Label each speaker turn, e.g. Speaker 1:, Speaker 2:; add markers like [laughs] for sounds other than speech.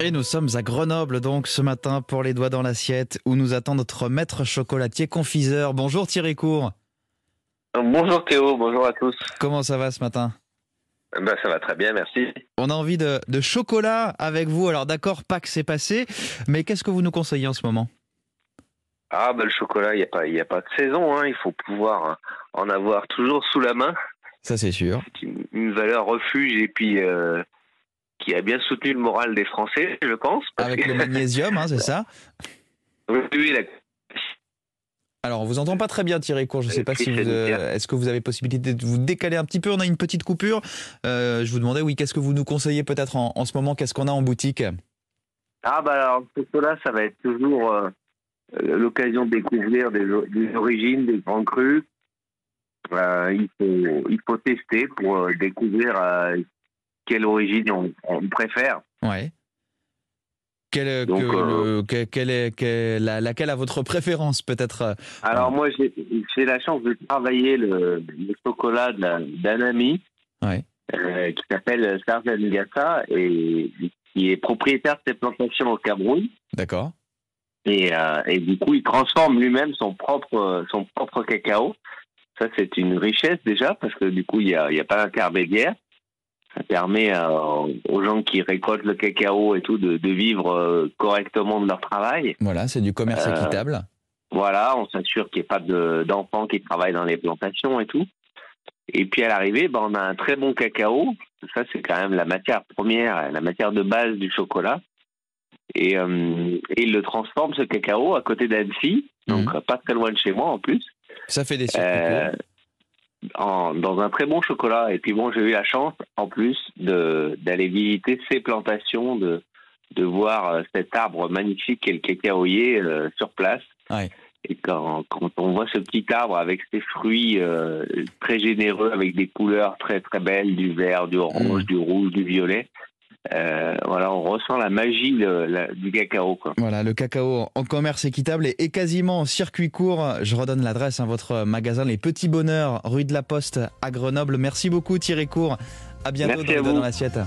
Speaker 1: Et nous sommes à Grenoble donc ce matin pour les doigts dans l'assiette où nous attend notre maître chocolatier confiseur. Bonjour Thierry Cour.
Speaker 2: Bonjour Théo, bonjour à tous.
Speaker 1: Comment ça va ce matin?
Speaker 2: Ben, Ça va très bien, merci.
Speaker 1: On a envie de, chocolat avec vous. Alors d'accord, Pâques c'est passé, mais qu'est-ce que vous nous conseillez en ce moment?
Speaker 2: Ah ben, le chocolat, il n'y a, pas, a pas de saison, hein. il faut pouvoir en avoir toujours sous la main.
Speaker 1: Ça c'est sûr.
Speaker 2: C'est une, valeur refuge et puis... Euh, qui a bien soutenu le moral des Français, je pense.
Speaker 1: Avec le magnésium, hein, c'est ça [laughs]
Speaker 2: Oui, oui.
Speaker 1: Alors, on vous entend pas très bien, Thierry Cour. Je ne sais pas si vous. Euh, est-ce que vous avez possibilité de vous décaler un petit peu? On a une petite coupure. Euh, je vous demandais, oui, qu'est-ce que vous nous conseillez peut-être en, ce moment? Qu'est-ce qu'on a en boutique?
Speaker 2: Ah, bah alors, cela, ça va être toujours euh, l'occasion de découvrir des, origines, des grands crus. il, faut, il faut tester pour découvrir quelle origine on, préfère.
Speaker 1: Ouais. Quelle, euh, est, laquelle a votre préférence peut-être euh,
Speaker 2: Alors moi j'ai la chance de travailler le, chocolat d'un ami euh, qui s'appelle Serge Ngassa et qui est propriétaire de ses plantations au Cameroun.
Speaker 1: D'accord.
Speaker 2: Et, et, du coup il transforme lui-même son propre, son propre cacao. Ça c'est une richesse déjà parce que du coup il n'y a, a pas d'intermédiaire ça permet euh, aux gens qui récoltent le cacao et tout de, vivre euh, correctement de leur travail.
Speaker 1: Voilà, c'est du commerce euh, équitable.
Speaker 2: Voilà, on s'assure qu'il n'y ait pas d'enfants qui travaillent dans les plantations et tout. Et puis à l'arrivée, ben, on a un très bon cacao. Ça, c'est quand même la matière première, la matière de base du chocolat. Et, il le transforme, ce cacao, à côté d'Annecy, donc mhm. pas très loin de chez moi en plus.
Speaker 1: Ça fait des circuits
Speaker 2: dans un très bon chocolat. Et puis bon, j'ai eu la chance, en plus, d'aller visiter ces plantations, de, de voir euh, cet arbre magnifique qu'est le cacaoyer euh, sur place. Et quand, quand, on voit ce petit arbre avec ses fruits euh, très généreux, avec des couleurs très très belles, du vert, du orange, mm. du rouge, du violet, euh, voilà, on ressent la magie du cacao.
Speaker 1: Voilà, le cacao en commerce équitable et, quasiment en circuit court. Je redonne l'adresse à votre magasin Les Petits Bonheurs, rue de la Poste à Grenoble. Merci beaucoup Thierry Court. À bientôt dans, dans l'assiette.